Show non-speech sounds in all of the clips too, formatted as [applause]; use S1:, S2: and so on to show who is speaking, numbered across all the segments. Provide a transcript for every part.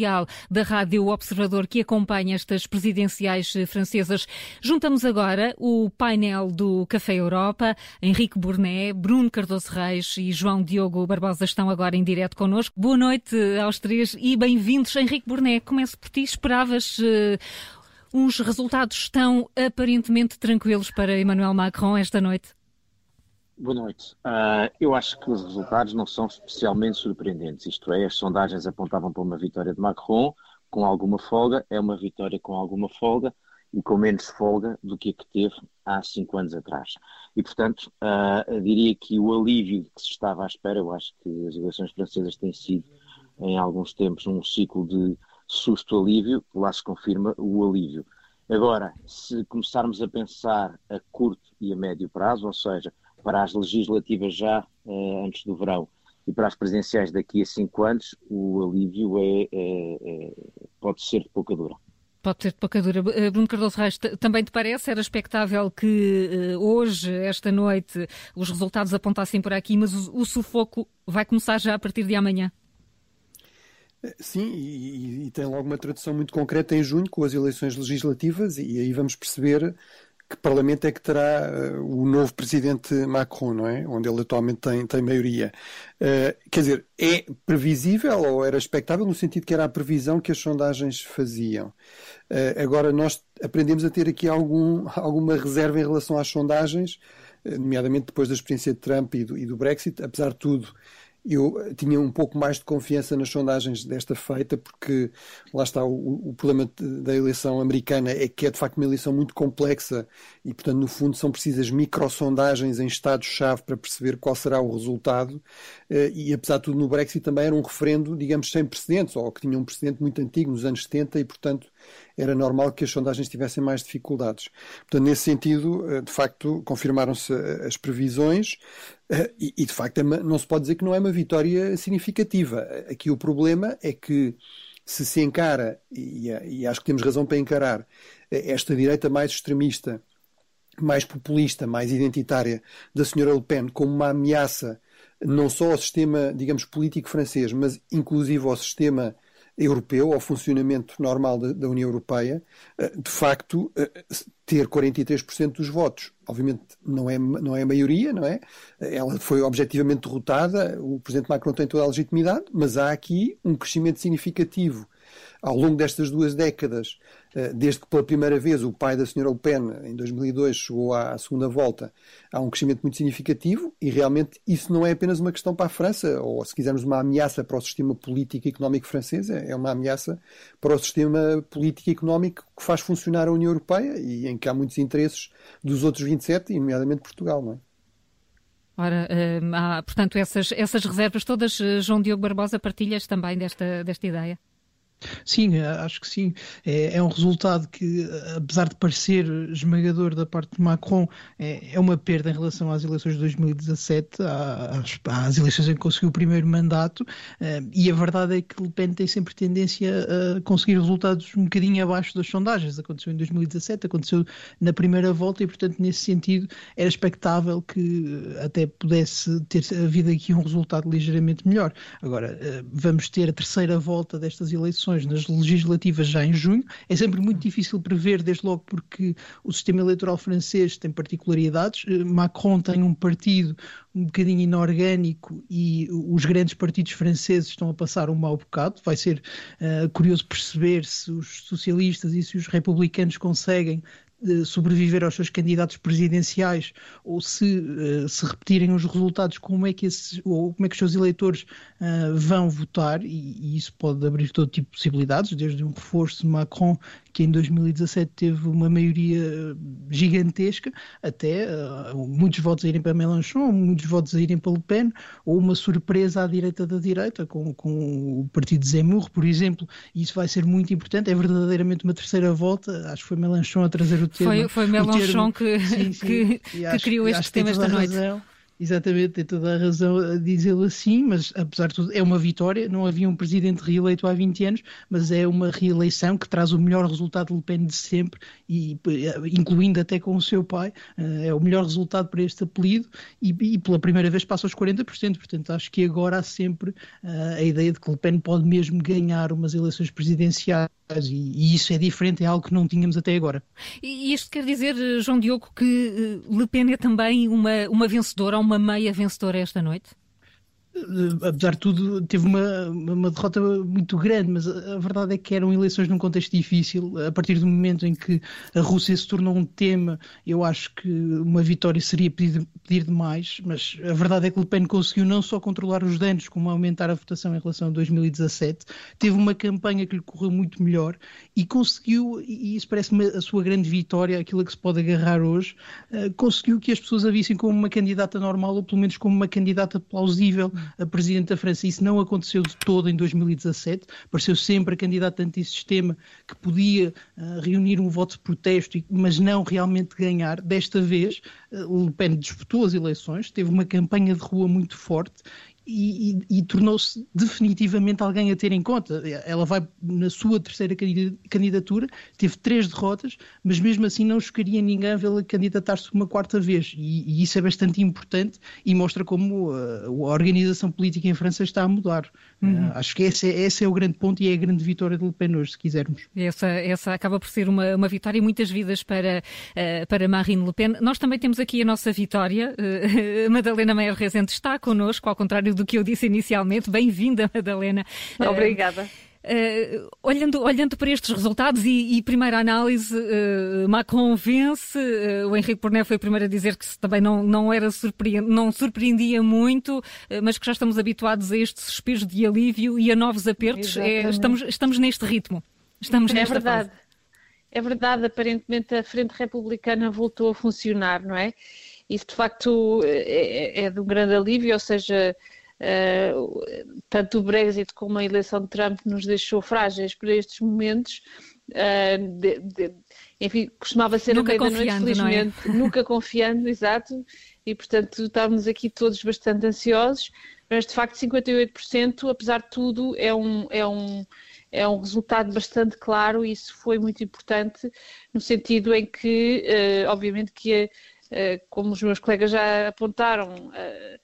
S1: especial da Rádio Observador que acompanha estas presidenciais francesas. Juntamos agora o painel do Café Europa. Henrique Burné, Bruno Cardoso Reis e João Diogo Barbosa estão agora em direto connosco. Boa noite aos três e bem-vindos. Henrique Burné, começo por ti. Esperavas uh, uns resultados tão aparentemente tranquilos para Emmanuel Macron esta noite?
S2: Boa noite. Uh, eu acho que os resultados não são especialmente surpreendentes, isto é, as sondagens apontavam para uma vitória de Macron com alguma folga, é uma vitória com alguma folga e com menos folga do que a que teve há cinco anos atrás. E, portanto, uh, diria que o alívio que se estava à espera, eu acho que as eleições francesas têm sido, em alguns tempos, um ciclo de susto-alívio, lá se confirma o alívio. Agora, se começarmos a pensar a curto e a médio prazo, ou seja, para as legislativas já uh, antes do verão e para as presidenciais daqui a cinco anos, o alívio é, é, é, pode ser de pouca dura.
S1: Pode ser de pouca dura. Eh, Bruno Cardoso Reis, também te parece? Era expectável que uh, hoje, esta noite, os resultados apontassem por aqui, mas o, o sufoco vai começar já a partir de amanhã?
S3: Sim, e, e, tem logo uma tradução muito concreta em junho, com as eleições legislativas, e aí vamos perceber que Parlamento é que terá uh, o novo presidente Macron, não é? Onde ele atualmente tem, tem maioria. Uh, quer dizer, é previsível ou era expectável no sentido que era a previsão que as sondagens faziam. Uh, agora, nós aprendemos a ter aqui algum, alguma reserva em relação às sondagens, nomeadamente depois da experiência de Trump e do, e do Brexit, apesar de tudo eu tinha um pouco mais de confiança nas sondagens desta feita, porque lá está o, o, problema da eleição americana é que é de facto uma eleição muito complexa e, portanto, no fundo são precisas microsondagens em estados-chave para perceber qual será o resultado. Eh, e apesar de tudo, no Brexit também era um referendo, digamos, sem precedentes, ou que tinha um precedente muito antigo, nos anos 70, e, portanto, era normal que as sondagens tivessem mais dificuldades. Portanto, nesse sentido, eh, de facto, confirmaram-se eh, as previsões eh, e, de facto, é não se pode dizer que não é uma vitória significativa. Aqui o problema é que se se encara, e, acho que temos razão para encarar, esta direita mais extremista, mais populista, mais identitária da senhora Le Pen como uma ameaça não só ao sistema, digamos, político francês, mas inclusive ao sistema europeu, ao funcionamento normal da, da União Europeia, eh, de facto, eh, ter 43% dos votos. Obviamente não é, não é a maioria, não é? Ela foi objetivamente derrotada, o Presidente Macron tem toda a legitimidade, mas há aqui um crescimento significativo ao longo destas duas décadas, desde que pela primeira vez o pai da senhora Le Pen, em 2002, chegou à segunda volta, há um crescimento muito significativo e realmente isso não é apenas uma questão para a França, ou se quisermos uma ameaça para o sistema político e económico francês, é, é uma ameaça para o sistema político e económico que faz funcionar a União Europeia e em que há muitos interesses dos outros 27, nomeadamente Portugal, não é?
S1: Ora, hum, há, portanto, essas, essas reservas todas, eh, João Diogo Barbosa, partilhas também desta, desta ideia?
S4: Sim, eh, acho que sim. É, é, um resultado que, apesar de parecer esmagador da parte de Macron, é, é uma perda em relação às eleições de 2017, às, às eleições em que conseguiu o primeiro mandato, eh, e a verdade é que Le Pen tem sempre tendência a conseguir resultados um bocadinho abaixo das sondagens. Aconteceu em 2017, aconteceu na primeira volta, e portanto, nesse sentido, era expectável que até pudesse ter havido aqui um resultado ligeiramente melhor. Agora, eh, vamos ter a terceira volta destas eleições eleições nas legislativas já em junho. É sempre muito difícil prever, desde logo porque o sistema eleitoral francês tem particularidades. Eh, Macron tem um partido um bocadinho inorgânico e os grandes partidos franceses estão a passar um mau bocado. Vai ser uh, curioso perceber se os socialistas e se os republicanos conseguem sobreviver aos seus candidatos presidenciais ou se uh, se repetirem os resultados como é que esses, ou como é que os seus eleitores uh, vão votar? E, e, isso pode abrir todo tipo de possibilidades desde um reforço de Macron que em 2017 teve uma maioria gigantesca até uh, muitos votos a irem para Mélenchon muitos votos a irem para Le Pen ou uma surpresa à direita da direita com, com o partido de Zemmour por exemplo e isso vai ser muito importante é verdadeiramente uma terceira volta acho que foi Mélenchon a trazer o
S1: foi, foi Mélenchon que, sim, sim. [laughs] que, que criou este tema esta noite. Razão.
S4: Exatamente, tem toda a razão a dizê-lo assim, mas apesar de tudo é uma vitória. Não havia um presidente reeleito há 20 anos, mas é uma reeleição que traz o melhor resultado de Le Pen de sempre, e, incluindo até com o seu pai. Eh, é o melhor resultado para este apelido e, e pela primeira vez passa aos 40%. Portanto, acho que agora há sempre uh, a ideia de que Le Pen pode mesmo ganhar umas eleições presidenciais e, isso é diferente, é algo que não tínhamos até agora.
S1: E isto quer dizer, João Diogo, que Le Pen é também uma, uma vencedora, uma meia vencedora esta noite?
S4: Eh, apesar de tudo, teve uma, uma derrota muito grande, mas a verdade é que eram eleições num contexto difícil. A partir do momento em que a Rússia se tornou um tema, eu acho que uma vitória seria pedir, pedir demais. Mas a verdade é que Le Pen conseguiu não só controlar os danos, como aumentar a votação em relação a 2017. Teve uma campanha que lhe correu muito melhor e conseguiu, e isso parece-me a sua grande vitória, aquilo a que se pode agarrar hoje, uh, conseguiu que as pessoas a vissem como uma candidata normal ou pelo menos como uma candidata plausível a presidente da França. Isso não aconteceu de todo em 2017. Pareceu sempre a candidata antissistema que podia uh, reunir um voto de protesto, mas não realmente ganhar. Desta vez, uh, Le Pen disputou as eleições, teve uma campanha de rua muito forte e, e, e tornou-se definitivamente alguém a ter em conta. Ela vai na sua terceira candidatura, teve três derrotas, mas mesmo assim não chocaria ninguém vê-la candidatar-se uma quarta vez. E, e, isso é bastante importante e mostra como a, uh, a organização política em França está a mudar. Uhum. Uh, acho que esse é, esse é, o grande ponto e é a grande vitória de Le Pen hoje, se quisermos.
S1: Essa, essa acaba por ser uma, uma vitória e muitas vidas para, uh, para Marine Le Pen. Nós também temos aqui a nossa vitória. Uh, [laughs] Madalena Meyer Rezende está connosco, ao contrário do que eu disse inicialmente. Bem-vinda, Madalena. [laughs]
S5: Obrigada.
S1: Uh, olhando, olhando para estes resultados e, e primeira análise, uh, Macron vence, uh, o Henrique Porné foi o primeiro a dizer que também não, não, era surpreend, não surpreendia muito, mas que já estamos habituados a estes suspiros de alívio e a novos apertos. É, estamos, estamos neste ritmo. Estamos
S5: é
S1: nesta
S5: verdade.
S1: Fase.
S5: É verdade, aparentemente a Frente Republicana voltou a funcionar, não é? Isso de facto é, é de um grande alívio, ou seja, Uh, tanto o Brexit como a eleição de Trump nos deixou frágeis para estes momentos. Uh, de, de, enfim, costumava ser
S1: nunca
S5: a meia da noite, é? felizmente,
S1: é? [laughs]
S5: nunca confiando, exato, e portanto estávamos aqui todos bastante ansiosos, mas de facto 58%, apesar de tudo, é um, é um, é um resultado bastante claro e isso foi muito importante no sentido em que, uh, obviamente que, uh, como os meus colegas já apontaram, uh,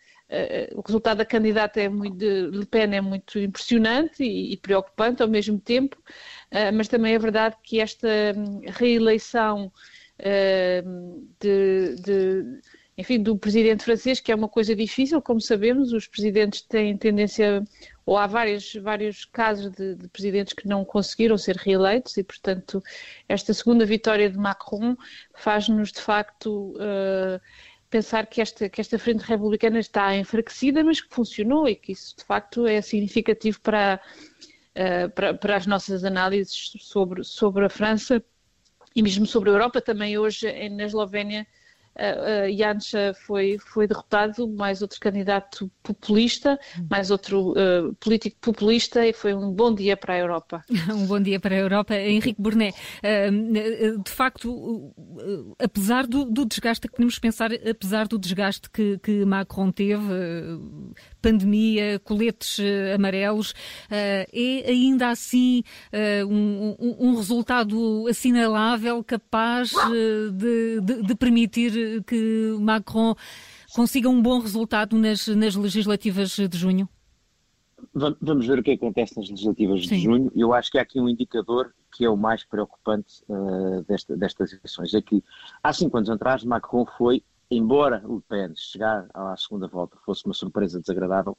S5: o resultado da candidata é muito, de Le Pen é muito impressionante e, e preocupante ao mesmo tempo, uh, mas também é verdade que esta hum, reeleição uh, de, de enfim, do presidente francês, que é uma coisa difícil, como sabemos, os presidentes têm tendência, ou há vários, vários casos de, de presidentes que não conseguiram ser reeleitos, e, portanto, esta segunda vitória de Macron faz-nos, de facto, uh, pensar que esta, que esta frente republicana está enfraquecida, mas que funcionou e que isso de facto é significativo para, uh, para, para, as nossas análises sobre, sobre a França e mesmo sobre a Europa. Também hoje na Eslovénia uh, Janša foi, foi derrotado, mais outro candidato populista, mais outro uh, político populista e foi um bom dia para a Europa. [laughs]
S1: um bom dia para a Europa. Henrique Burnet, uh, de facto, apesar do, do, desgaste, que podemos pensar, apesar do desgaste que, que Macron teve, pandemia, coletes amarelos, é ainda assim um, um, um resultado assinalável capaz de, de, de permitir que Macron consiga um bom resultado nas, nas legislativas de junho?
S2: Vamos ver o que acontece nas legislativas Sim. de junho. Eu acho que há aqui um indicador que é o mais preocupante uh, desta, destas eleições. É que há cinco anos atrás Macron foi, embora Le Pen chegar à segunda volta fosse uma surpresa desagradável,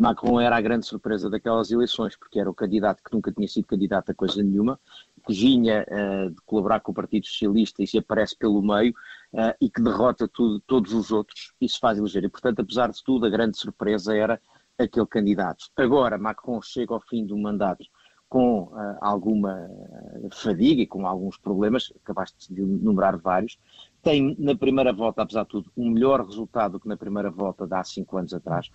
S2: Macron era a grande surpresa daquelas eleições, porque era o candidato que nunca tinha sido candidato a coisa nenhuma, que vinha uh, de colaborar com o Partido Socialista e se aparece pelo meio uh, e que derrota tudo, todos os outros e se faz eleger. E, portanto, apesar de tudo, a grande surpresa era aquele candidato. Agora, Macron chega ao fim do mandato com uh, alguma fadiga e com alguns problemas, acabaste de enumerar vários, tem na primeira volta, apesar de tudo, um melhor resultado do que na primeira volta de há cinco anos atrás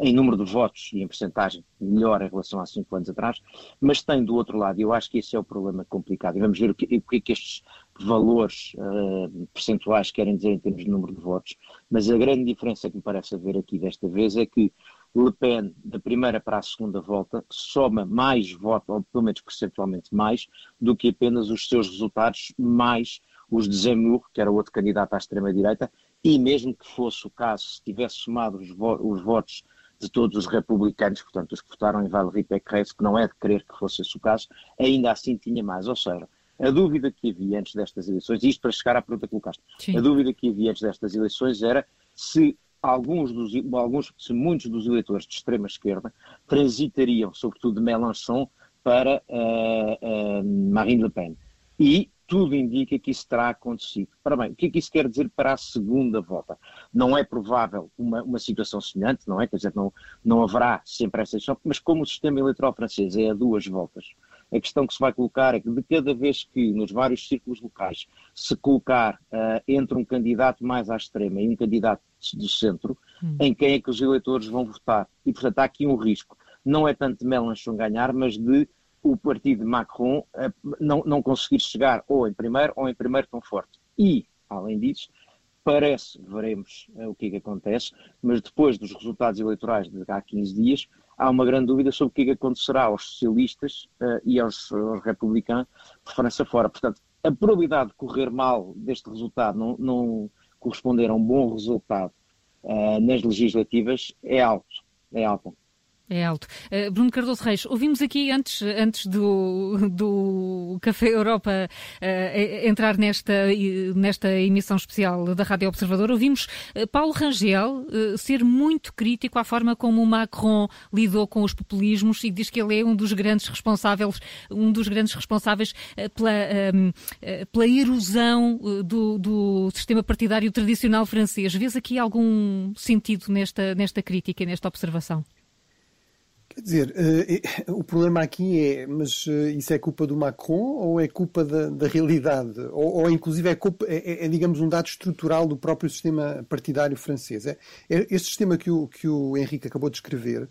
S2: em número de votos e em percentagem melhor em relação a cinco anos atrás, mas tem do outro lado, eu acho que esse é o problema complicado, e vamos ver o que, o que é que estes valores uh, percentuais querem dizer em termos de número de votos, mas a grande diferença que me parece haver aqui desta vez é que Le Pen, da primeira para a segunda volta, soma mais votos, ou pelo menos percentualmente mais, do que apenas os seus resultados, mais os de Zemmour, que era outro candidato à extrema-direita, e mesmo que fosse o caso, se tivesse somado os, vo os votos de todos os republicanos, portanto, os que votaram em Valérie Pécresse, que não é de crer que fosse esse o caso, ainda assim tinha mais. Ou seja, a dúvida que havia antes destas eleições, isto para chegar à pergunta que colocaste, Sim. a dúvida que havia antes destas eleições era se alguns dos, alguns, se muitos dos eleitores de extrema esquerda transitariam, sobretudo de Mélenchon, para uh, uh, Marine Le Pen. E tudo indica que isso terá acontecido. Ora bem, o que é que isso quer dizer para a segunda volta? Não é provável uma, uma situação semelhante, não é? Quer dizer, não, não haverá sempre essa exceção, mas como o sistema eleitoral francês é a duas voltas, a questão que se vai colocar é que de cada vez que nos vários círculos locais se colocar uh, entre um candidato mais à extrema e um candidato do centro, hum. em quem é que os eleitores vão votar. E, portanto, há aqui um risco. Não é tanto de Mélenchon ganhar, mas de o partido de Macron uh, não, não conseguir chegar ou em primeiro ou em primeiro tão forte. E, além disso, parece, veremos uh, o que é que acontece, mas depois dos resultados eleitorais de há 15 dias, há uma grande dúvida sobre o que é que acontecerá aos socialistas uh, e aos, aos, republicanos de França fora. Portanto, a probabilidade de correr mal deste resultado, não, não corresponder a um bom resultado nas legislativas, é alto. É alta.
S1: É alto. Uh, Bruno Cardoso Reis, ouvimos aqui antes, antes do, do Café Europa uh, entrar nesta, nesta emissão especial da Rádio Observador, ouvimos uh, Paulo Rangel ser muito crítico à forma como Macron lidou com os populismos e diz que ele é um dos grandes responsáveis, um dos grandes responsáveis pela, ehm, pela erosão do, do sistema partidário tradicional francês. Vês aqui algum sentido nesta, nesta crítica, nesta observação?
S3: Quer dizer, uh, o problema aqui é, mas uh, isso é culpa do Macron ou é culpa da, da realidade? Ou, ou, inclusive é, culpa, é, é, é, digamos, um dado estrutural do próprio sistema partidário francês? É, é, este sistema que o, que o Henrique acabou de escrever,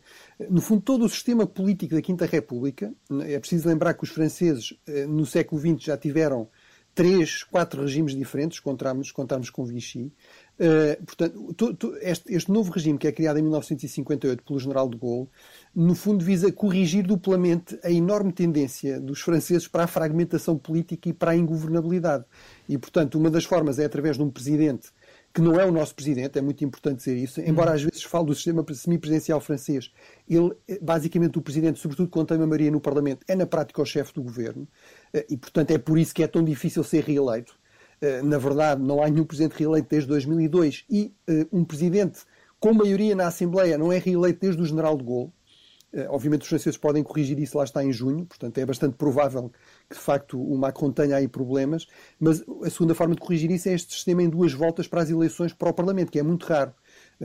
S3: no fundo, todo o sistema político da Quinta República, é preciso lembrar que os franceses no século XX já tiveram três, quatro regimes diferentes, contarmos com Vichy. Uh, portanto, to, to, este, este, novo regime que é criado em 1958 pelo general de Gaulle no fundo visa corrigir duplamente a enorme tendência dos franceses para a fragmentação política e para a ingovernabilidade. E, portanto, uma das formas é através de um presidente que não é o nosso presidente, é muito importante dizer isso, embora às vezes fale do sistema semipresidencial francês, ele, basicamente, o presidente, sobretudo quando tem uma maioria no Parlamento, é na prática o chefe do governo, eh, e, portanto, é por isso que é tão difícil ser reeleito. Eh, na verdade, não há nenhum presidente reeleito desde 2002 e eh, um presidente com maioria na Assembleia não é reeleito desde o general de Gaulle. Eh, obviamente os franceses podem corrigir isso lá está em junho, portanto é bastante provável que de facto o Macron tenha aí problemas, mas a segunda forma de corrigir isso é este sistema em duas voltas para as eleições para o Parlamento, que é muito raro.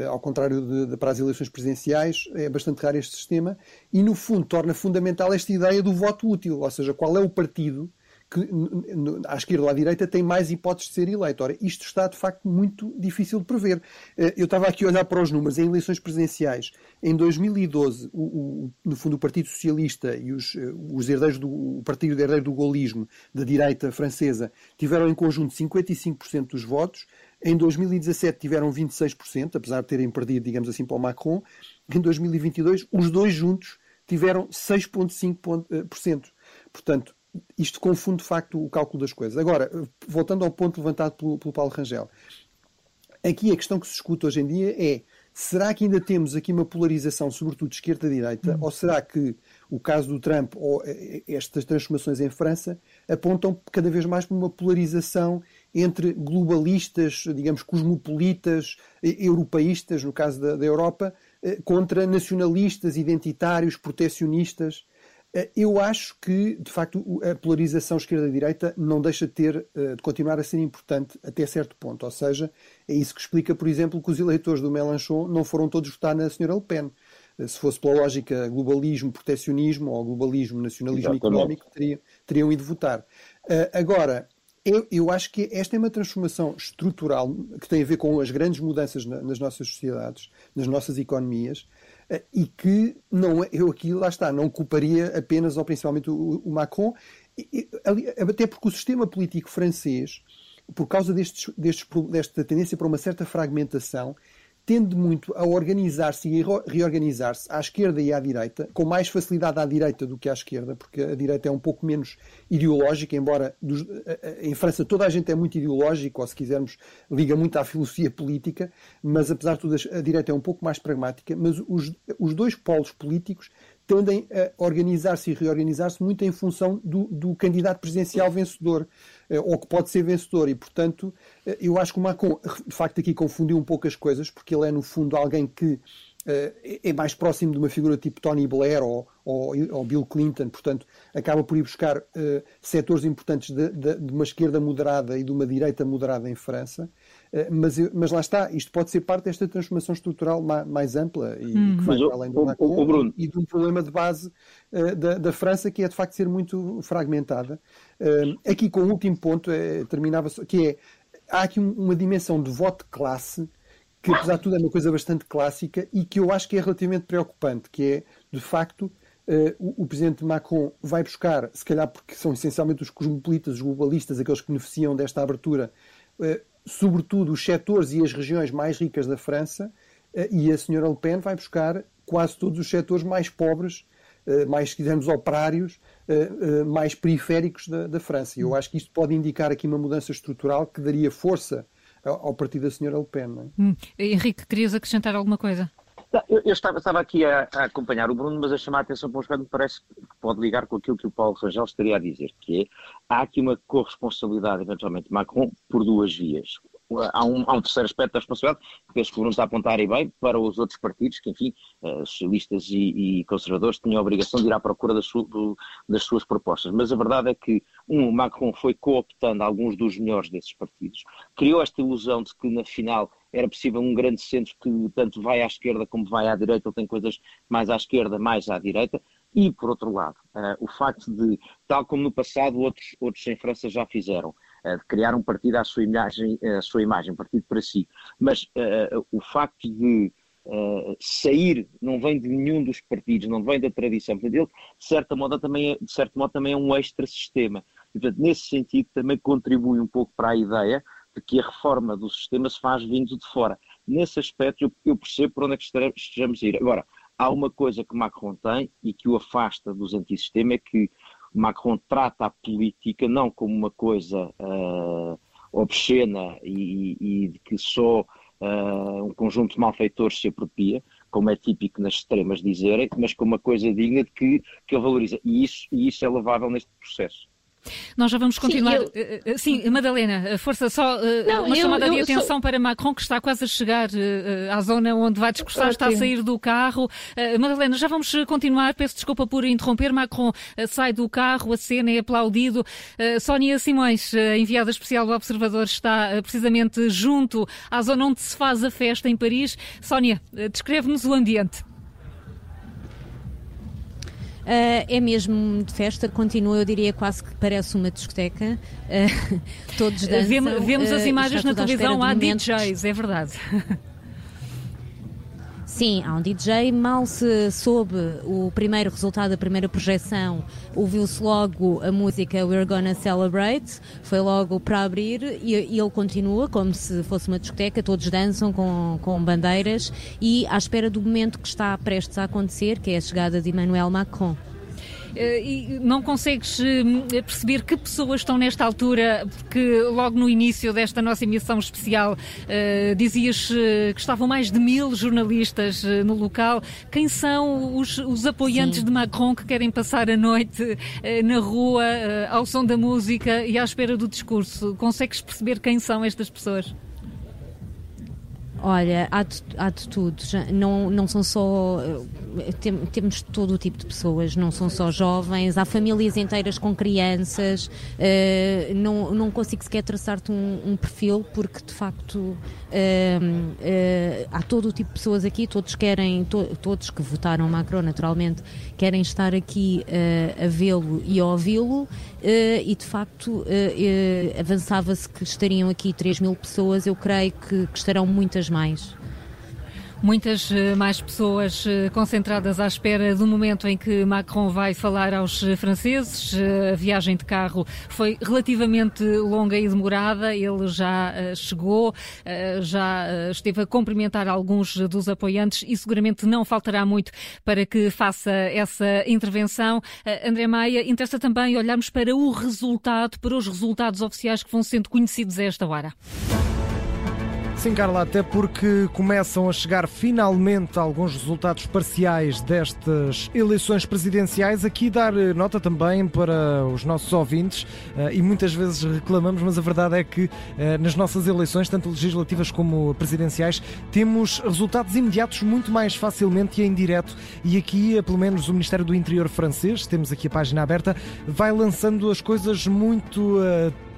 S3: Ao contrário de, de, para as eleições presidenciais, é bastante raro este sistema e, no fundo, torna fundamental esta ideia do voto útil, ou seja, qual é o partido que à esquerda ou à direita tem mais hipóteses de ser eleito. Ora, isto está de facto muito difícil de prever. Eh, eu estava aqui a olhar para os números em eleições presidenciais. Em 2012, o, o, no fundo, o Partido Socialista e os, eh, os herdeiros do o Partido Herdeiro do Gaullismo, da direita francesa, tiveram em conjunto 55% dos votos. Em 2017 tiveram 26%, apesar de terem perdido, digamos assim, para o Macron. Em 2022, os dois juntos tiveram 6,5%. Portanto, isto confunde de facto o cálculo das coisas. Agora, voltando ao ponto levantado pelo, pelo Paulo Rangel, aqui a questão que se escuta hoje em dia é será que ainda temos aqui uma polarização, sobretudo de esquerda-direita, ou será que o caso do Trump ou eh, estas transformações em França apontam cada vez mais para uma polarização entre globalistas, digamos, cosmopolitas, eh, europeístas, no caso da, da Europa, eh, contra nacionalistas, identitários, protecionistas? Eh, eu acho que, de facto, a polarização esquerda-direita não deixa de ter, eh, de continuar a ser importante até certo ponto. Ou seja, é isso que explica, por exemplo, que os eleitores do Mélenchon não foram todos votar na senhora Le Pen. Eh, se fosse pela lógica globalismo, proteccionismo ou globalismo, nacionalismo Exatamente. económico, teriam, teriam ido votar. Agora, eu, eu, acho que esta é uma transformação estrutural que tem a ver com as grandes mudanças nas nossas sociedades, nas nossas economias, e que não é, eu aqui, lá está, não culparia apenas ou principalmente o, o Macron, até porque o sistema político francês, por causa destes, destes, desta tendência para uma certa fragmentação, tende muito a organizar-se e reorganizar-se à esquerda e à direita, com mais facilidade à direita do que à esquerda, porque a direita é um pouco menos ideológica, embora dos, em França toda a gente é muito ideológica, ou se quisermos, liga muito à filosofia política, mas apesar de tudo a direita é um pouco mais pragmática, mas os, os dois polos políticos tendem a organizar-se e reorganizar-se muito em função do, do, candidato presidencial vencedor, eh, ou que pode ser vencedor. E, portanto, eh, eu acho que o Macron, de facto, aqui confundiu um pouco as coisas, porque ele é, no fundo, alguém que eh, é mais próximo de uma figura tipo Tony Blair ou, ou, ou Bill Clinton, portanto, acaba por ir buscar uh, setores importantes de, de, de, uma esquerda moderada e de uma direita moderada em França. Uh, mas, mas lá está, isto pode ser parte desta transformação estrutural mais, mais ampla e hum. que vai o, além do o, Macron o, Bruno. e de um problema de base uh, da, da, França que é de facto ser muito fragmentada. aqui com o último ponto, terminava que é há aqui uma dimensão de voto de classe que apesar de tudo é uma coisa bastante clássica e que eu acho que é relativamente preocupante, que é, de facto, uh, o, o, presidente Macron vai buscar, se calhar porque são essencialmente os cosmopolitas, os globalistas, aqueles que beneficiam desta abertura, uh, sobretudo os setores e as regiões mais ricas da França, uh, e a senhora Le Pen vai buscar quase todos os setores mais pobres, mais, se quisermos, operários, mais periféricos da, da França. E eu acho que isto pode indicar aqui uma mudança estrutural que daria força ao partido da senhora Le Pen. É? Hum.
S1: Henrique, querias acrescentar alguma coisa?
S2: Eu, eu estava, estava, aqui a, a, acompanhar o Bruno, mas a chamar a atenção para um aspecto que parece que pode ligar com aquilo que o Paulo Rangel estaria a dizer, que é, há aqui uma corresponsabilidade, eventualmente, Macron por duas vias há um, há um terceiro aspecto da responsabilidade, que está a apontar e bem, para os outros partidos, que, enfim, uh, socialistas e, e, conservadores tinham a obrigação de ir à procura das, su, do, das suas propostas. Mas a verdade é que, um, Macron foi cooptando alguns dos melhores desses partidos, criou esta ilusão de que, na final, era possível um grande centro que tanto vai à esquerda como vai à direita, ou tem coisas mais à esquerda, mais à direita, e, por outro lado, uh, o facto de, tal como no passado outros, outros em França já fizeram, de criar um partido à sua imagem, à sua imagem partido para si, mas uh, o facto de sair não vem de nenhum dos partidos, não vem da tradição, portanto, ele, de, certa modo, também é, de certo modo, também é um extra-sistema. Portanto, nesse sentido, também contribui um pouco para a ideia de que a reforma do sistema se faz vindo de fora. Nesse aspecto, eu, eu percebo por onde é que estejamos a ir. Agora, há uma coisa que Macron tem e que o afasta dos antissistema, é que Macron trata a política não como uma coisa uh, obscena e, e, de que só uh, um conjunto de malfeitores se apropria, como é típico nas extremas dizerem, mas como uma coisa digna de que, que ele valoriza. E isso, e isso é louvável neste processo.
S1: Nós já vamos continuar. Sim, eu... Eh, eh, sim Madalena, força só eh, Não, uma eu, chamada eu, de atenção sou... para Macron, que está quase a chegar à zona onde vai discursar, está a sair do carro. Madalena, já vamos continuar. Peço desculpa por interromper. Macron sai do carro, a cena é aplaudido. Sónia Simões, enviada especial do Observador, está precisamente junto à zona onde se faz a festa em Paris. Sónia, descreve-nos o ambiente.
S6: Uh, é mesmo de festa, continua, eu diria quase que parece uma discoteca. Uh, [laughs] todos dançam.
S1: Vemos, vemos as imagens na televisão, há DJs, é verdade. [laughs]
S6: Sim, há um DJ. Mal se soube o primeiro resultado da primeira projeção, ouviu-se logo a música We're Gonna Celebrate, foi logo para abrir e, e, ele continua como se fosse uma discoteca, todos dançam com, com bandeiras e à espera do momento que está prestes a acontecer, que é a chegada de Emmanuel Macron.
S1: Eh, e não consegues hum, perceber que pessoas estão nesta altura, porque logo no início desta nossa emissão especial uh, dizias eh, que estavam mais de mil jornalistas no local. Quem são os, os apoiantes Sim. de Macron que querem passar a noite na rua, ao som da música e à espera do discurso? Consegues perceber quem são estas pessoas?
S6: Olha, há de, há de tudo. Não, não são só. Eh, tem, temos todo o tipo de pessoas, não são só jovens, há famílias inteiras com crianças. Uh, não, não consigo sequer traçar-te um, um, perfil, porque de facto uh, há todo o tipo de pessoas aqui, todos querem, to, todos que votaram Macron, naturalmente, querem estar aqui a vê-lo e a ouvi-lo. e de facto avançava-se que estariam aqui 3 mil pessoas, eu creio que, que estarão muitas mais.
S1: Muitas eh, mais pessoas eh, concentradas à espera do momento em que Macron vai falar aos eh, franceses. A viagem de carro foi relativamente longa e demorada. Ele já chegou, já esteve a cumprimentar alguns dos apoiantes e seguramente não faltará muito para que faça essa intervenção. André Maia, interessa também olharmos para o resultado, para os resultados oficiais que vão sendo conhecidos a esta hora.
S7: Sim, Carla, até porque começam a chegar finalmente alguns resultados parciais destas eleições presidenciais. Aqui dar eh, nota também para os nossos ouvintes, eh, e muitas vezes reclamamos, mas a verdade é que eh, nas nossas eleições, tanto legislativas como presidenciais, temos resultados imediatos muito mais facilmente e em direto. E aqui, pelo menos, o Ministério do Interior francês, temos aqui a página aberta, vai lançando as coisas muito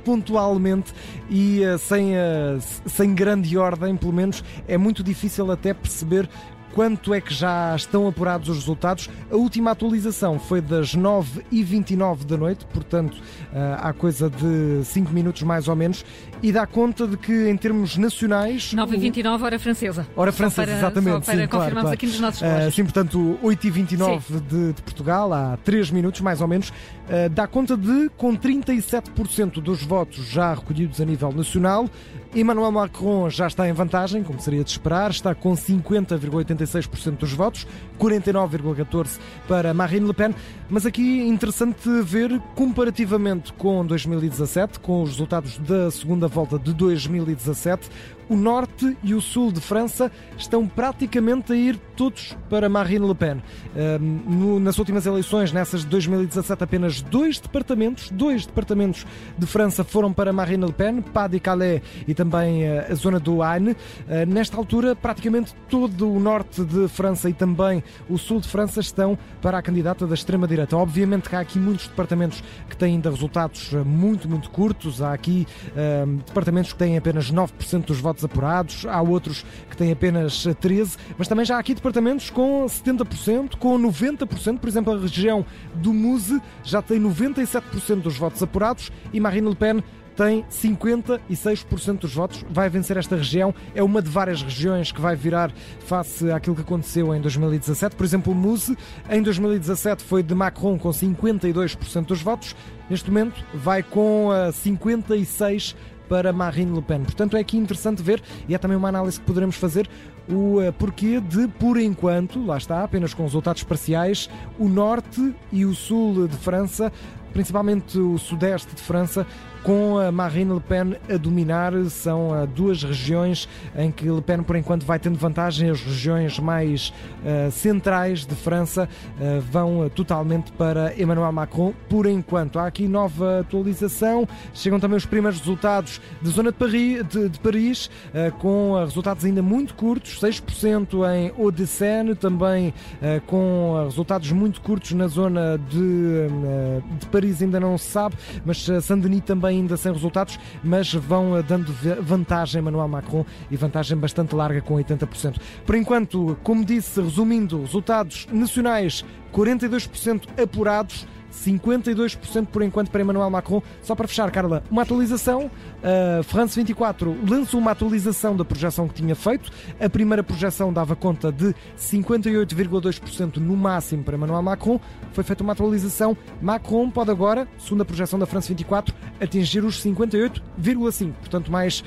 S7: pontualmente e uh, sem, uh, sem grande ordem, pelo menos, é muito difícil até perceber quanto é que já estão apurados os resultados. A última atualização foi das 9h29 da noite, portanto eh, há coisa de 5 minutos mais ou menos, e dá conta de que em termos nacionais...
S1: 9h29, hora francesa.
S7: Hora francesa,
S1: para,
S7: exatamente.
S1: Para
S7: sim,
S1: confirmarmos
S7: claro,
S1: aqui nos nossos
S7: uh, Sim, portanto 8h29 de, de, Portugal, há 3 minutos mais ou menos, uh, dá conta de, com 37% dos votos já recolhidos a nível nacional, Emmanuel Macron já está em vantagem, como seria de esperar, está com 50,86% dos votos, 49,14% para Marine Le Pen. Mas aqui interessante ver comparativamente com 2017, com os resultados da segunda volta de 2017, o norte e o sul de França estão praticamente a ir todos para Marine Le Pen. nas últimas eleições, nessas de 2017, apenas dois departamentos, dois departamentos de França foram para Marine Le Pen, Pas-de-Calais e também uh, a zona do Ain. Uh, nesta altura, praticamente todo o norte de França e também o sul de França estão para a candidata da extrema-direita. Obviamente que há aqui muitos departamentos que têm ainda resultados eh, muito, muito curtos. Há aqui departamentos que têm apenas 9% dos votos votos apurados, há outros que têm apenas 13%, mas também já há aqui departamentos com 70%, com 90%, por exemplo, a região do Muse já tem 97% dos votos apurados e Marine Le Pen tem 56% dos votos, vai vencer esta região. É uma de várias regiões que vai virar face àquilo que aconteceu em 2017. Por exemplo, o Muse, em 2017 foi de Macron com 52% dos votos. Neste momento vai com 56% eh, para Marine Le Pen. Portanto, é aqui interessante ver, e é também uma análise que poderemos fazer, o uh, porquê de, por enquanto, lá está, apenas com resultados parciais, o norte e o sul de França, principalmente o sudeste de França, com a Marine Le Pen a dominar. São uh, duas regiões em que Le Pen, por enquanto, vai tendo vantagem. As regiões mais uh, centrais de França uh, vão totalmente para Emmanuel Macron, por enquanto. Há aqui nova atualização. Chegam também os primeiros resultados da zona de Paris, de, de Paris com resultados ainda muito curtos, 6% em Hauts-de-Seine, também com resultados muito curtos na zona de, de Paris, ainda não se sabe, mas Saint-Denis também ainda sem resultados, mas vão eh, dando vantagem a Emmanuel Macron e vantagem bastante larga com 80%. Por enquanto, como disse, resumindo, resultados nacionais 42% apurados. 52% por enquanto para Emmanuel Macron. Só para fechar, Carla, uma atualização. A France 24 lançou uma atualização da projeção que tinha feito. A primeira projeção dava conta de 58,2% no máximo para Emmanuel Macron. Foi feita uma atualização. Macron pode agora, segundo a projeção da France 24, atingir os 58,5%. Portanto, mais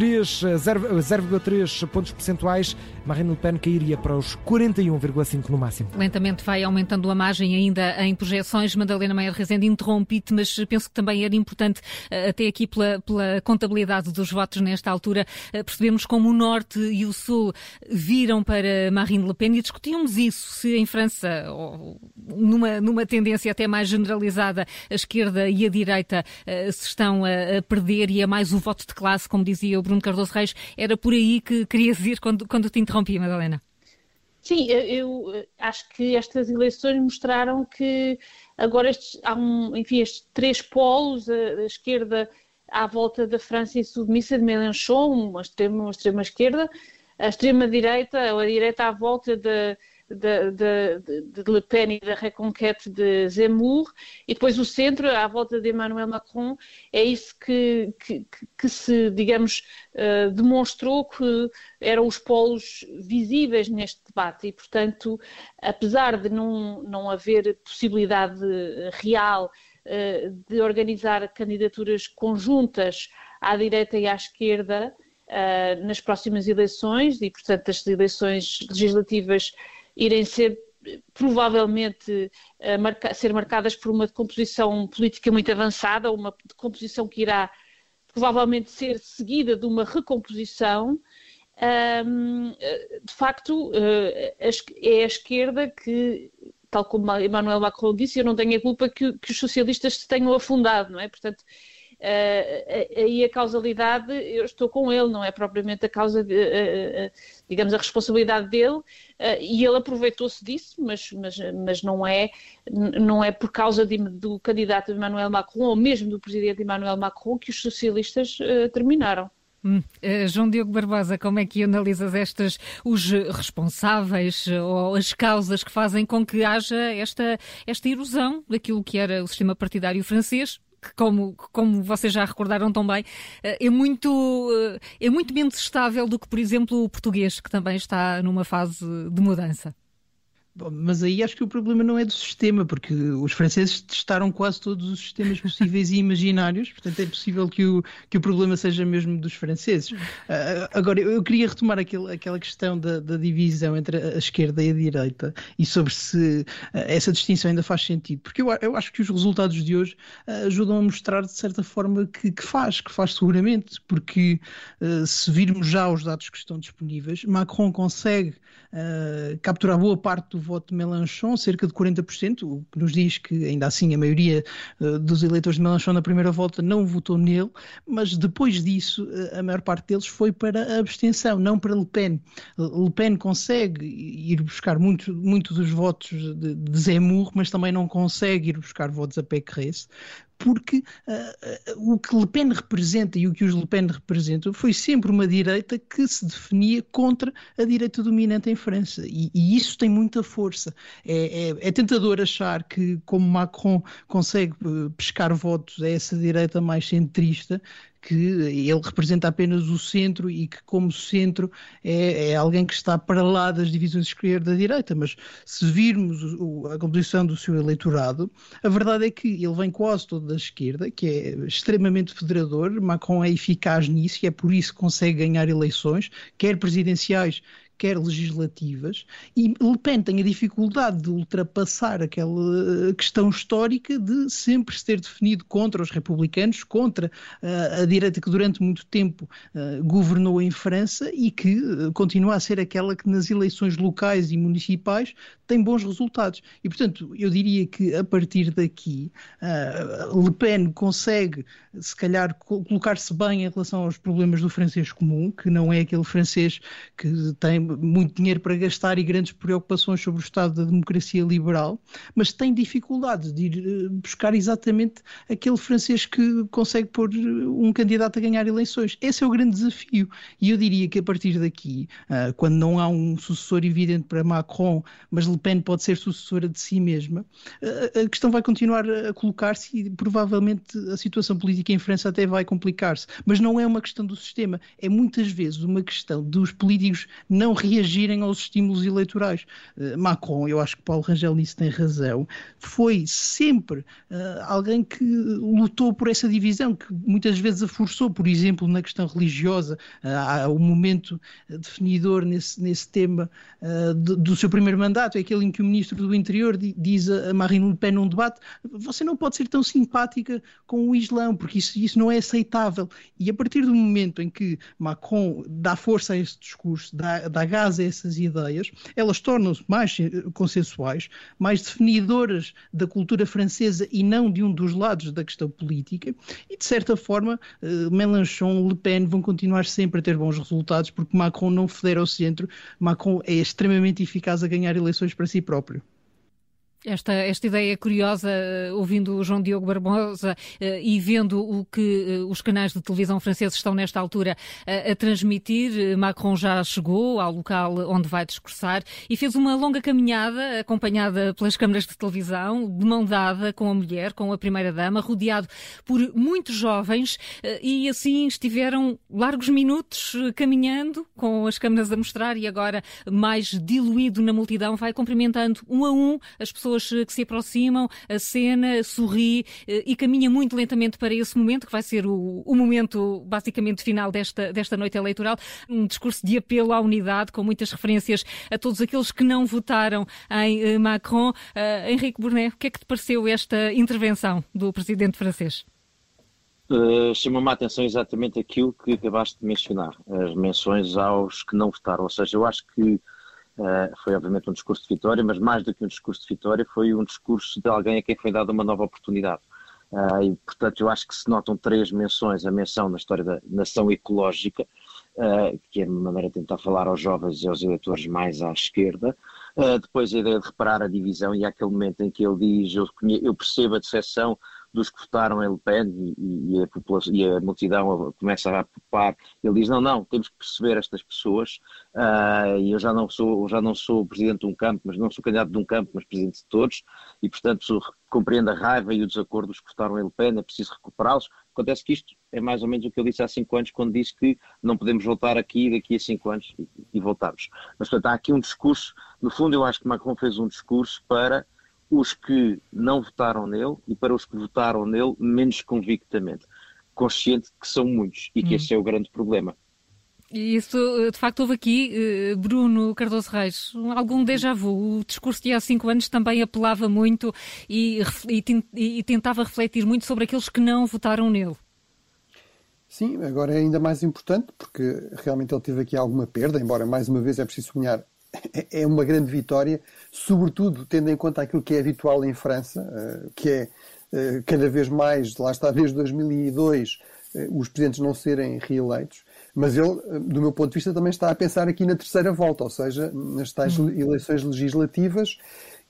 S7: 0,3 pontos percentuais, Marine Le Pen cairia para os 41,5 no máximo.
S1: Lentamente vai aumentando a margem ainda em projeções. Madalena Meyer Rezende, interrompi-te, mas penso que também era importante, eh, até aqui pela, pela contabilidade dos votos nesta altura, eh, percebemos como o Norte e o Sul viram para Marine Le Pen e discutíamos isso, se em França, numa, numa tendência até mais generalizada, a esquerda e a direita eh, se estão a perder e é mais o voto de classe, como dizia Bruno Cardoso Reis, era por aí que querias ir quando, quando te interrompi, Madalena.
S5: Sim, eu acho que estas eleições mostraram que agora estes, há um, enfim, estes três polos, a, a esquerda à volta da França insubmissa de Mélenchon, uma extrema, uma extrema esquerda, a extrema direita, ou a direita à volta da, de, de, de, Le Pen e da reconquête de Zemmour, e depois o centro, à volta de Emmanuel Macron, é isso que, que, que se, digamos, uh, demonstrou que eram os polos visíveis neste debate, e portanto, apesar de não, não haver possibilidade real uh, de organizar candidaturas conjuntas à direita e à esquerda, uh, nas próximas eleições e, portanto, as eleições legislativas irem ser provavelmente uh, marca ser marcadas por uma composição política muito avançada, uma composição que irá provavelmente ser seguida de uma recomposição. Um, de facto, uh, é a esquerda que, tal como Emmanuel Macron disse, eu não tenho a culpa que, que os socialistas se tenham afundado, não é? Portanto, aí a causalidade, eu estou com ele, não é propriamente a causa, digamos, a responsabilidade dele, e ele aproveitou-se disso, mas, mas, mas não, é, não é por causa de, do candidato Emmanuel Macron, ou mesmo do presidente Emmanuel Macron, que os socialistas terminaram.
S1: Hum. João Diogo Barbosa, como é que analisas estas, os responsáveis ou as causas que fazem com que haja esta, esta erosão daquilo que era o sistema partidário francês, que, como, como vocês já recordaram também, eh, é muito, eh, é muito menos estável do que, por exemplo, o português, que também está numa fase de mudança.
S4: Mas aí acho que o problema não é do sistema, porque os franceses testaram quase todos os sistemas possíveis e imaginários, portanto é possível que o, que o problema seja mesmo dos franceses. Uh, agora, eu queria retomar aquele, aquela questão da, da, divisão entre a esquerda e a direita e sobre se uh, essa distinção ainda faz sentido, porque eu, eu acho que os resultados de hoje uh, ajudam a mostrar de certa forma que, que faz, que faz seguramente, porque se virmos já os dados que estão disponíveis, Macron consegue capturar boa parte do voto de Mélenchon, cerca de 40%, o que nos diz que ainda assim a maioria uh, dos eleitores de Mélenchon na primeira volta não votou nele, mas depois disso uh, a maior parte deles foi para a abstenção, não para Le Pen. Le Pen consegue ir buscar muito, muito dos votos de, de Zemmour, mas também não consegue ir buscar votos a Pécresse porque uh, o que Le Pen representa e o que os Le Pen representam foi sempre uma direita que se definia contra a direita dominante em França. E, e isso tem muita força. É, é, é, tentador achar que, como Macron consegue eh, pescar votos a essa direita mais centrista, que ele representa apenas o centro e que, como centro, é, é alguém que está para lá das divisões esquerda-direita. Mas se virmos o, a composição do seu eleitorado, a verdade é que ele vem quase todo da esquerda, que é extremamente federador. Macron é eficaz nisso e é por isso que consegue ganhar eleições, quer presidenciais, quer legislativas, e Le Pen tem a dificuldade de ultrapassar aquela eh, questão histórica de sempre se ter definido contra os republicanos, contra uh, a direita que durante muito tempo uh, governou em França e que continua a ser aquela que nas eleições locais e municipais tem bons resultados. E, portanto, eu diria que a partir daqui Le Pen consegue, se calhar, colocar-se bem em relação aos problemas do francês comum, que não é aquele francês que tem muito dinheiro para gastar e grandes preocupações sobre o estado da democracia liberal, mas tem dificuldades de ir eh, buscar exatamente aquele francês que consegue pôr eh, um candidato a ganhar eleições. Esse é o grande desafio. E eu diria que a partir daqui, ah, quando não há um sucessor evidente para Macron, mas Le Pen pode ser sucessora de si mesma, a questão vai continuar a colocar-se e provavelmente a situação política em França até vai complicar-se. Mas não é uma questão do sistema, é muitas vezes uma questão dos políticos não reagirem aos estímulos eleitorais. Uh, Macron, eu acho que Paulo Rangel nisso tem razão, foi sempre uh, alguém que lutou por essa divisão, que muitas vezes a forçou, por exemplo, na questão religiosa, uh, há um momento definidor nesse, nesse tema do, do, seu primeiro mandato, é aquele em que o ministro do Interior diz a Marine Le Pen num debate, você não pode ser tão simpática com o Islão, porque isso, isso não é aceitável. E a partir do momento em que Macron dá força a esse discurso, dá, dá gás a essas ideias, elas tornam-se mais consensuais, mais definidoras da cultura francesa e não de um dos lados da questão política, e de certa forma eh, Mélenchon, Le Pen vão continuar sempre a ter bons resultados porque Macron não federa ao centro, Macron é extremamente eficaz a ganhar eleições para si próprio.
S1: Esta, esta ideia curiosa, eh, ouvindo o João Diogo Barbosa uh, e vendo o que uh, os canais de televisão franceses estão nesta altura a transmitir, Macron já chegou ao local onde vai discursar e fez uma longa caminhada acompanhada pelas câmaras de televisão, de mão dada com a mulher, com a primeira-dama, rodeado por muitos jovens e assim estiveram largos minutos caminhando com as câmaras a mostrar e agora mais diluído na multidão vai cumprimentando um a um as pessoas pessoas eh, que se aproximam, a cena, sorri eh, e caminha muito lentamente para esse momento, que vai ser o, o momento basicamente final desta, desta noite eleitoral. Um discurso de apelo à unidade, com muitas referências a todos aqueles que não votaram em eh, Macron. Uh, Henrique Burnet, o que é que te pareceu esta intervenção do presidente francês?
S2: Uh, Chama-me a atenção exatamente aquilo que acabaste de mencionar, as menções aos que não votaram. Ou seja, eu acho que foi obviamente um discurso de vitória, mas mais do que um discurso de vitória, foi um discurso de alguém a quem foi dada uma nova oportunidade. Uh, e, portanto, eu acho que se notam três menções: a menção na história da nação ecológica, uh, que é uma maneira de tentar falar aos jovens e aos eleitores mais à esquerda. depois, a ideia de reparar a divisão, e há aquele momento em que ele diz: Eu, eu percebo a decepção dos que votaram em Le Pen e, e, a, população, e a multidão começa a popar. Ele diz: não, não, temos que perceber estas pessoas. Uh, e eu já não sou, já não sou presidente de um campo, mas não sou candidato de um campo, mas presidente de todos. E portanto compreendo a raiva e o desacordo dos que votaram em Le Pen. É preciso recuperá-los. Acontece que isto é mais ou menos o que eu disse há cinco anos, quando disse que não podemos voltar aqui daqui a cinco anos e, e voltarmos. Mas portanto há aqui um discurso. No fundo, eu acho que Macron fez um discurso para os que não votaram nele e para os que votaram nele menos convictamente, consciente que são muitos e que hum. esse é o grande problema.
S1: E isso, de facto, houve aqui, eh, Bruno Cardoso Reis, algum déjà vu. O discurso de há cinco anos também apelava muito e, e, e tentava refletir muito sobre aqueles que não votaram nele.
S3: Sim, agora é ainda mais importante porque realmente ele teve aqui alguma perda, embora mais uma vez é preciso sublinhar é uma grande vitória, sobretudo tendo em conta aquilo que é habitual em França, eh, que é eh, cada vez mais, lá está desde 2002, eh, os presidentes não serem reeleitos, mas ele, do meu ponto de vista, também está a pensar aqui na terceira volta, ou seja, nas tais uhum. eleições legislativas,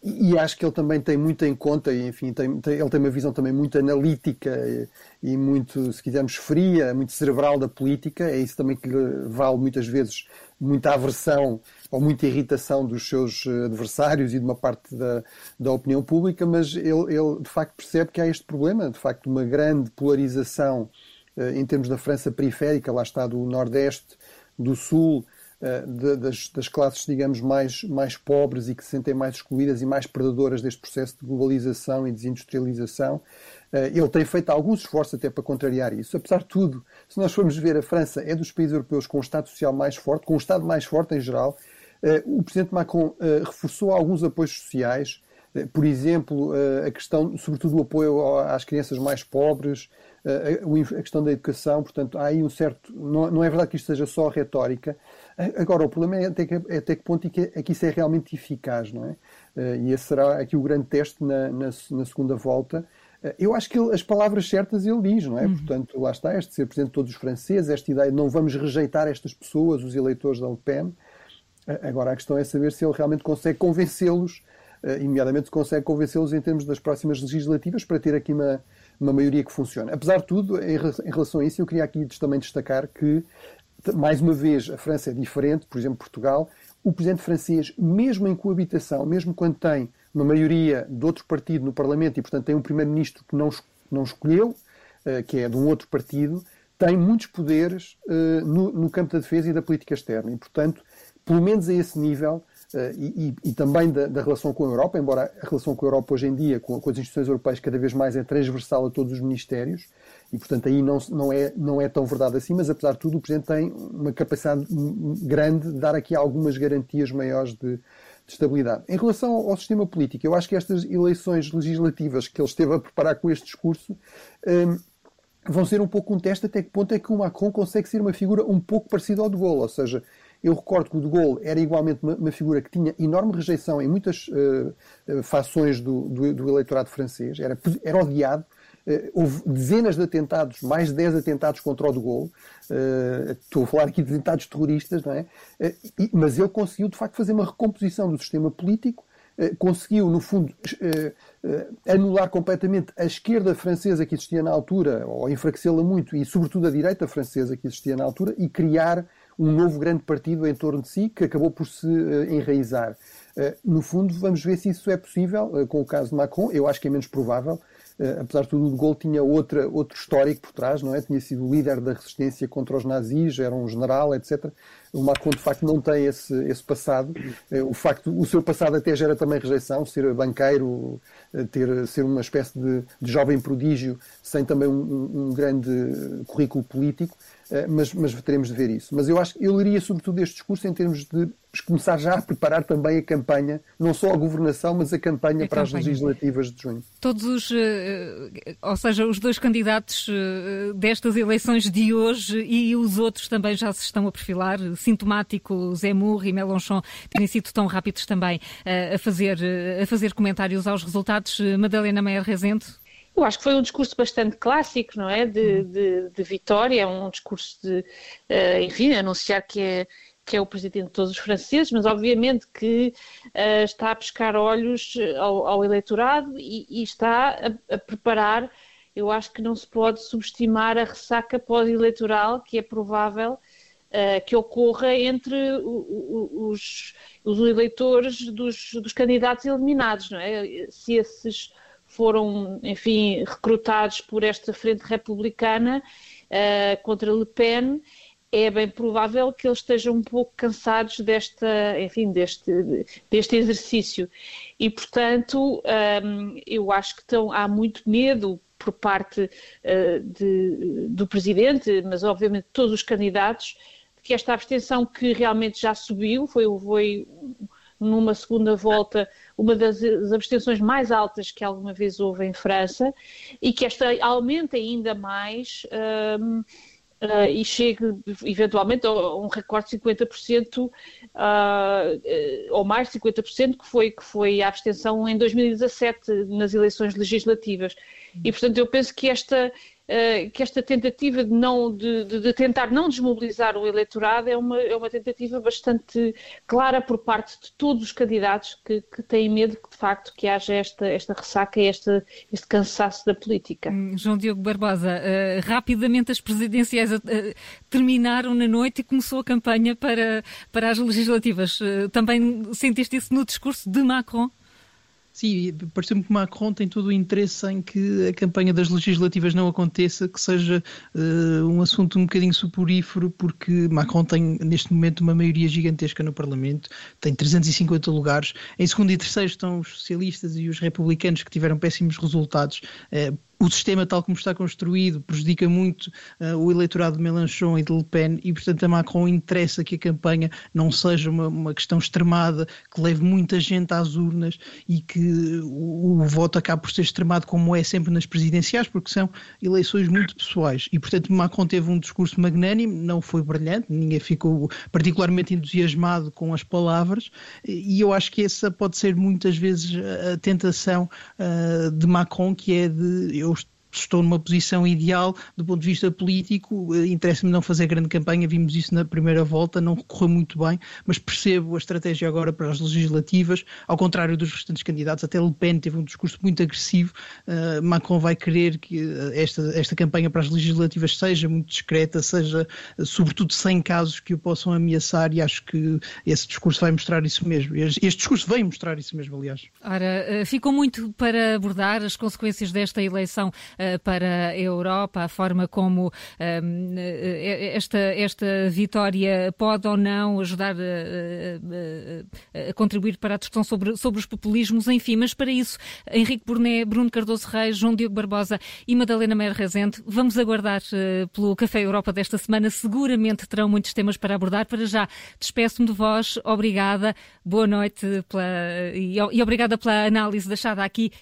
S3: e, acho que ele também tem muito em conta, e enfim, tem, tem, ele tem uma visão também muito analítica e, e, muito, se quisermos, fria, muito cerebral da política. É isso também que lhe vale muitas vezes muita aversão ou muita irritação dos seus eh, adversários e de uma parte da, da opinião pública, mas ele, ele de facto percebe que há este problema, de facto, uma grande polarização eh, em termos da França periférica, lá está do Nordeste, do Sul, eh, das, das, classes, digamos, mais, mais pobres e que se sentem mais excluídas e mais predadoras deste processo de globalização e desindustrialização. Ele tem feito alguns esforços até para contrariar isso. Apesar de tudo, se nós formos ver, a França é dos países europeus com um Estado social mais forte, com um Estado mais forte em geral. Eh, o Presidente Macron reforçou alguns apoios sociais, por exemplo, a questão, sobretudo, o apoio às crianças mais pobres, a questão da educação, portanto, há aí um certo. Não é verdade que isto seja só retórica, Agora, o problema é até que, é até que ponto é que, é que isso é realmente eficaz, não é? Eh, e esse será aqui o grande teste na, na, na segunda volta. Eh, eu acho que ele, as palavras certas ele diz, não é? Uhum. Portanto, lá está, este ser presidente de todos os franceses, esta ideia de não vamos rejeitar estas pessoas, os eleitores da Le Pen. Eh, agora, a questão é saber se ele realmente consegue convencê-los, imediatamente consegue convencê-los em termos das próximas legislativas para ter aqui uma, uma maioria que funcione. Apesar de tudo, em, em relação a isso, eu queria aqui também destacar que mais uma vez, a França é diferente, por exemplo, Portugal. O presidente francês, mesmo em coabitação, mesmo quando tem uma maioria de outro partido no Parlamento e, portanto, tem um primeiro-ministro que não, não escolheu, eh, que é de um outro partido, tem muitos poderes eh, no, no campo da defesa e da política externa. E, portanto, pelo menos a esse nível, eh, e, e, também da, da, relação com a Europa, embora a relação com a Europa hoje em dia, com, com, as instituições europeias, cada vez mais é transversal a todos os ministérios, e portanto aí não, não, é, não é tão verdade assim, mas apesar de tudo o Presidente tem uma capacidade grande de dar aqui algumas garantias maiores de, de estabilidade. Em relação ao, ao sistema político, eu acho que estas eleições legislativas que ele esteve a preparar com este discurso um, vão ser um pouco um teste até que ponto é que o Macron consegue ser uma figura um pouco parecida ao de Gaulle, ou seja, eu recordo que o de Gaulle era igualmente uma, uma figura que tinha enorme rejeição em muitas uh, fações do, do, do, eleitorado francês, era, era odiado. Uh, houve dezenas de atentados, mais de 10 atentados contra o de Gaulle. Uh, estou a falar aqui de atentados terroristas, não é? E, mas ele conseguiu, de facto, fazer uma recomposição do sistema político conseguiu, no fundo, anular completamente a esquerda francesa que existia na altura, ou enfraquecê-la muito, e sobretudo a direita francesa que existia na altura, e criar um novo grande partido em torno de si que acabou por se enraizar. No fundo, vamos ver se isso é possível com o caso de Macron. Eu acho que é menos provável. Apesar de tudo, o de tinha outra, outro histórico por trás, não é? Tinha sido líder da resistência contra os nazis, era um general, etc. O Macron, de facto, não tem esse, esse passado. O, facto, o seu passado até gera também rejeição, ser banqueiro, ter, ser uma espécie de, de, jovem prodígio, sem também um, um grande currículo político. Eh, mas, mas teremos de ver isso. Mas eu acho que eu leria sobretudo este discurso em termos de começar já a preparar também a campanha, não só a governação, mas a campanha a para campanha. as legislativas de junho.
S1: Todos os, eh, ou seja, os dois candidatos eh, destas eleições de hoje e os outros também já se estão a perfilar, sintomático Zemmour e Mélenchon terem sido tão rápidos também a fazer, a fazer comentários aos resultados. Madalena Meyer Rezende,
S5: eu acho que foi um discurso bastante clássico, não é? De, uhum. de, de vitória, um discurso de, uh, enfim, anunciar que é, que é o presidente de todos os franceses, mas obviamente que uh, está a pescar olhos eh, ao, ao eleitorado e, e está a, a, preparar. Eu acho que não se pode subestimar a ressaca pós-eleitoral que é provável uh, que ocorra entre o, o, os, os eleitores dos, dos candidatos eliminados, não é? Se esses foram, enfim, recrutados por esta frente republicana uh, contra Le Pen, é bem provável que eles estejam um pouco cansados desta, enfim, deste, deste exercício. E, portanto, um, ehm, eu acho que estão, há muito medo por parte uh, de, do Presidente, mas obviamente todos os candidatos, que esta abstenção que realmente já subiu, foi, foi numa segunda volta uma das abstenções mais altas que alguma vez houve em França e que esta aumenta ainda mais um, Uh, e chegue eventualmente a um recorde de 50% uh, uh, ou mais de 50% que foi, que foi a abstenção em 2017 nas eleições legislativas. E portanto eu penso que esta, eh, que esta tentativa de, não, de, de, tentar não desmobilizar o eleitorado é uma, é uma tentativa bastante clara por parte de todos os candidatos que, que têm medo que, de facto, que haja esta, esta ressaca e esta, este cansaço da política.
S1: Hum, João Diogo Barbosa, uh, rapidamente as presidenciais uh, terminaram na noite e começou a campanha para, para as legislativas. também sentiste isso no discurso de Macron?
S4: Sim, pareceu-me que Macron tem todo o interesse em que a campanha das legislativas não aconteça, que seja uh, um assunto um bocadinho suporífero, porque Macron tem neste momento uma maioria gigantesca no Parlamento, tem 350 lugares. Em segundo e terceiro estão os socialistas e os republicanos que tiveram péssimos resultados. Uh, o sistema tal como está construído prejudica muito uh, o eleitorado de Mélenchon e de Le Pen e, portanto, a Macron interessa que a campanha não seja uma, uma questão extremada, que leve muita gente às urnas e que o, o, voto acabe por ser extremado como é sempre nas presidenciais, porque são eleições muito pessoais. E, portanto, Macron teve um discurso magnânimo, não foi brilhante, ninguém ficou particularmente entusiasmado com as palavras e eu acho que essa pode ser muitas vezes a tentação uh, de Macron, que é de eu estou numa posição ideal do ponto de vista político. Eh, interessa-me não fazer grande campanha, vimos isso na primeira volta, não correu muito bem, mas percebo a estratégia agora para as legislativas, ao contrário dos restantes candidatos. Até Le Pen teve um discurso muito agressivo. Uh, Macron vai querer que eh, esta, esta campanha para as legislativas seja muito discreta, seja sobretudo sem casos que o possam ameaçar, e acho que esse discurso vai mostrar isso mesmo. Este discurso vem mostrar isso mesmo, aliás.
S1: Ora, ficou muito para abordar as consequências desta eleição para a Europa, a forma como ehm, eh, esta, esta vitória pode ou não ajudar a, a, a, contribuir para a discussão sobre, sobre os populismos, enfim, mas para isso, Henrique Burné, Bruno Cardoso Reis, João Diogo Barbosa e Madalena Meira Rezende, vamos aguardar pelo Café Europa desta semana, seguramente terão muitos temas para abordar. Para já, despeço-me de vós, obrigada, boa noite pela, e, e obrigada pela análise deixada aqui.